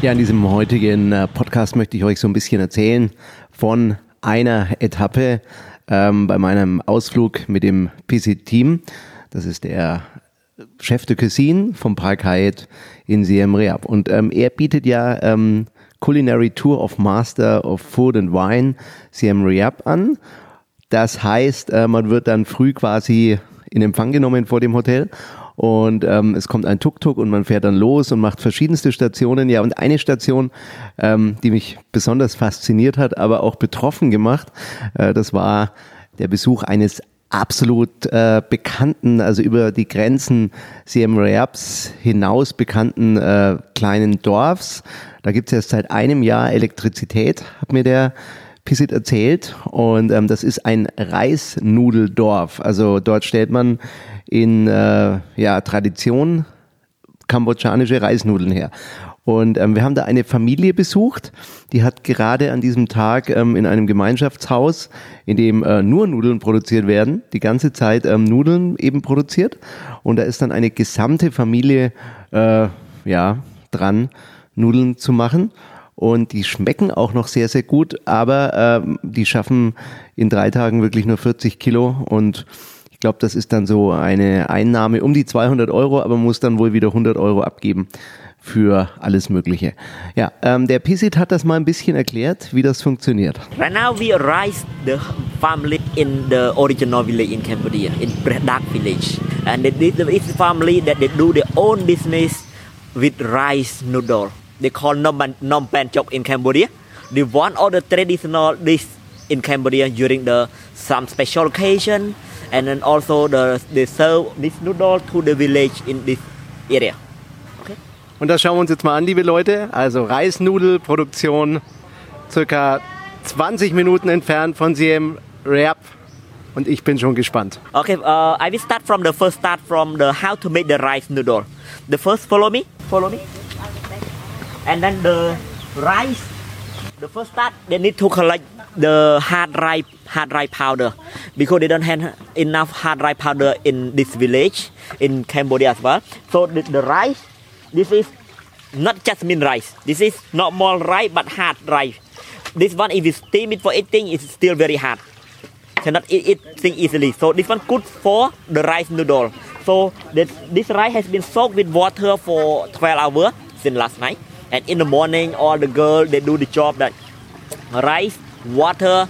Ja, in diesem heutigen äh, Podcast möchte ich euch so ein bisschen erzählen von einer Etappe ähm, bei meinem Ausflug mit dem PC-Team. Das ist der Chef de Cuisine vom Park Hyatt in Siem Reap. Und ähm, er bietet ja ähm, Culinary Tour of Master of Food and Wine Siem Reap an. Das heißt, äh, man wird dann früh quasi in Empfang genommen vor dem Hotel und ähm, es kommt ein Tuk-Tuk und man fährt dann los und macht verschiedenste Stationen. Ja, und eine Station, ähm, die mich besonders fasziniert hat, aber auch betroffen gemacht, äh, das war der Besuch eines absolut äh, bekannten, also über die Grenzen Siem Reaps hinaus bekannten äh, kleinen Dorfs. Da gibt es erst seit einem Jahr Elektrizität, hat mir der Pisit erzählt. Und ähm, das ist ein Reisnudeldorf. Also dort stellt man in äh, ja, Tradition kambodschanische Reisnudeln her. Und ähm, wir haben da eine Familie besucht, die hat gerade an diesem Tag ähm, in einem Gemeinschaftshaus, in dem äh, nur Nudeln produziert werden, die ganze Zeit ähm, Nudeln eben produziert. Und da ist dann eine gesamte Familie äh, ja, dran, Nudeln zu machen. Und die schmecken auch noch sehr, sehr gut, aber äh, die schaffen in drei Tagen wirklich nur 40 Kilo und ich glaube, das ist dann so eine Einnahme um die 200 Euro, aber muss dann wohl wieder 100 Euro abgeben für alles Mögliche. Ja, ähm, der Pisit hat das mal ein bisschen erklärt, wie das funktioniert. Right now we raise the family in the original village in Cambodia, in Predak village. And is the family that they do their own business with rice noodle. They call Nom, Nom Pen Chok in Cambodia. They want all the traditional dish in Cambodia during the some special occasion and then also the, they serve this noodle to the village in this area. Okay. Und das schauen wir uns jetzt mal an, liebe Leute. Also Reisnudelproduktion, circa 20 Minuten entfernt von Siem Reap. Und ich bin schon gespannt. Okay, uh, I will start from the first start from the how to make the rice noodle. The first, follow me, follow me. And then the rice, the first start, they need to collect the hard rice hard rice powder because they don't have enough hard rice powder in this village in Cambodia as well. So the, the rice, this is not jasmine rice. This is not more rice but hard rice. This one, if you steam it for eating, it's still very hard. Cannot eat it thing easily. So this one good for the rice noodle. So this, this rice has been soaked with water for 12 hours since last night. And in the morning, all the girls they do the job that rice, water,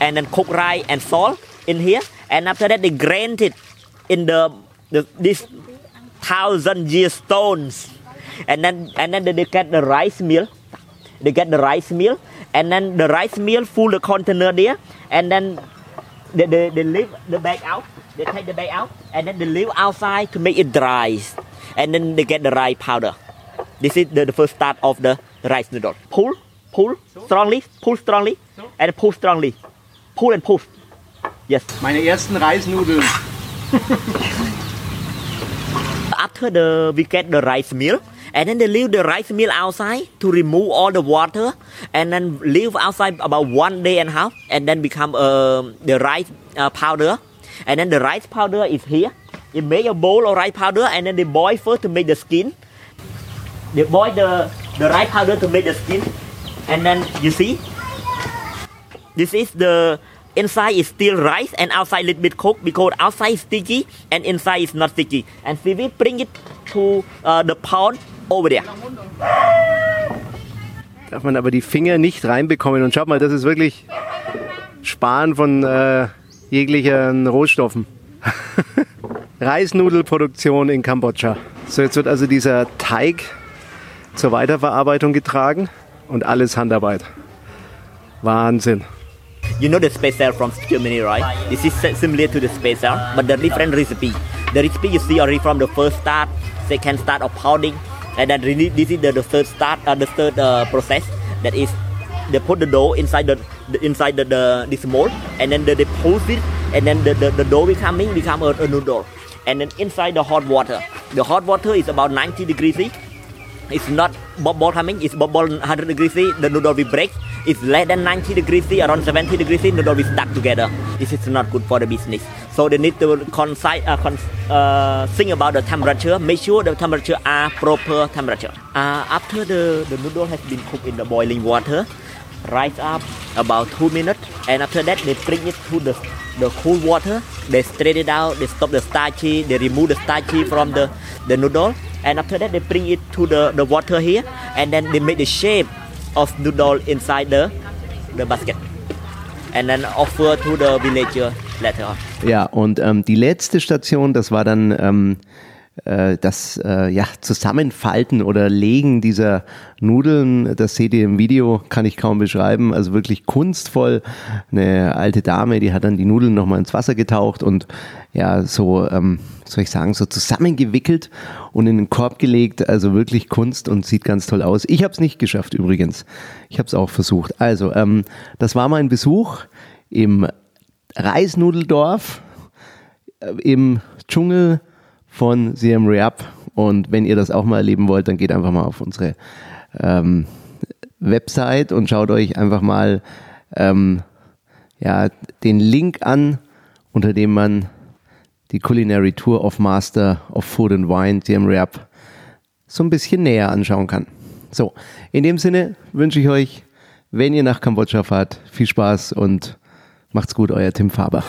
and then cook rice and salt in here. And after that they grind it in the, the this thousand year stones. And then and then they get the rice meal they get the rice meal and then the rice meal full the container there. And then they, they, they leave the bag out. They take the bag out. And then they leave outside to make it dry. And then they get the rice powder. This is the, the first start of the rice noodle. Pull pull strongly pull strongly and pull strongly Pull and puff. Yes. Meine ersten Reisnudeln. After the we get the rice meal, and then they leave the rice meal outside to remove all the water, and then leave outside about one day and a half, and then become uh, the rice uh, powder, and then the rice powder is here. You make a bowl of rice powder, and then they boil first to make the skin. They boil the the rice powder to make the skin, and then you see. This is the inside is still rice and outside a little bit cooked because outside is sticky and inside is not sticky. And we will bring it to uh, the pond over there. Darf man aber die Finger nicht reinbekommen. Und schaut mal, das ist wirklich Sparen von äh, jeglichen Rohstoffen. Reisnudelproduktion in Kambodscha. So, jetzt wird also dieser Teig zur Weiterverarbeitung getragen und alles Handarbeit. Wahnsinn. You know the special from Germany, right? This is similar to the special, but the different recipe. The recipe you see already from the first start, second start of pounding, and then really this is the, the third start, uh, the third uh, process. That is, they put the dough inside the, the inside the, the this mold, and then they, they it, and then the, the, the dough becoming become a, a noodle, and then inside the hot water. The hot water is about 90 degrees C. It's not bubble coming, it's bubble 100 degrees C. The noodle will break, If less than 90 degrees C, around 70 degrees C, noodle will stuck together. This is not good for the business. So they need to concise, uh, uh, think about the temperature. Make sure the temperature are proper temperature. Uh, after the, the noodle has been cooked in the boiling water, rise up about two minutes, and after that they bring it to the the cool water. They straight it out. They stop the starchy. They remove the starchy from the the noodle, and after that they bring it to the the water here, and then they make the shape of noodle inside the the basket, and then offer to the villager later on. Ja, und ähm, die letzte Station, das war dann ähm, äh, das äh, ja, Zusammenfalten oder Legen dieser Nudeln. Das seht ihr im Video, kann ich kaum beschreiben. Also wirklich kunstvoll. Eine alte Dame, die hat dann die Nudeln nochmal ins Wasser getaucht und ja, so, ähm, soll ich sagen, so zusammengewickelt und in den Korb gelegt. Also wirklich Kunst und sieht ganz toll aus. Ich habe es nicht geschafft übrigens. Ich habe es auch versucht. Also, ähm, das war mein Besuch im Reisnudeldorf äh, im Dschungel von Siem Reap. Und wenn ihr das auch mal erleben wollt, dann geht einfach mal auf unsere ähm, Website und schaut euch einfach mal ähm, ja, den Link an, unter dem man die Culinary Tour of Master of Food and Wine, Siem Reap, so ein bisschen näher anschauen kann. So, in dem Sinne wünsche ich euch, wenn ihr nach Kambodscha fahrt, viel Spaß und macht's gut, euer Tim Faber.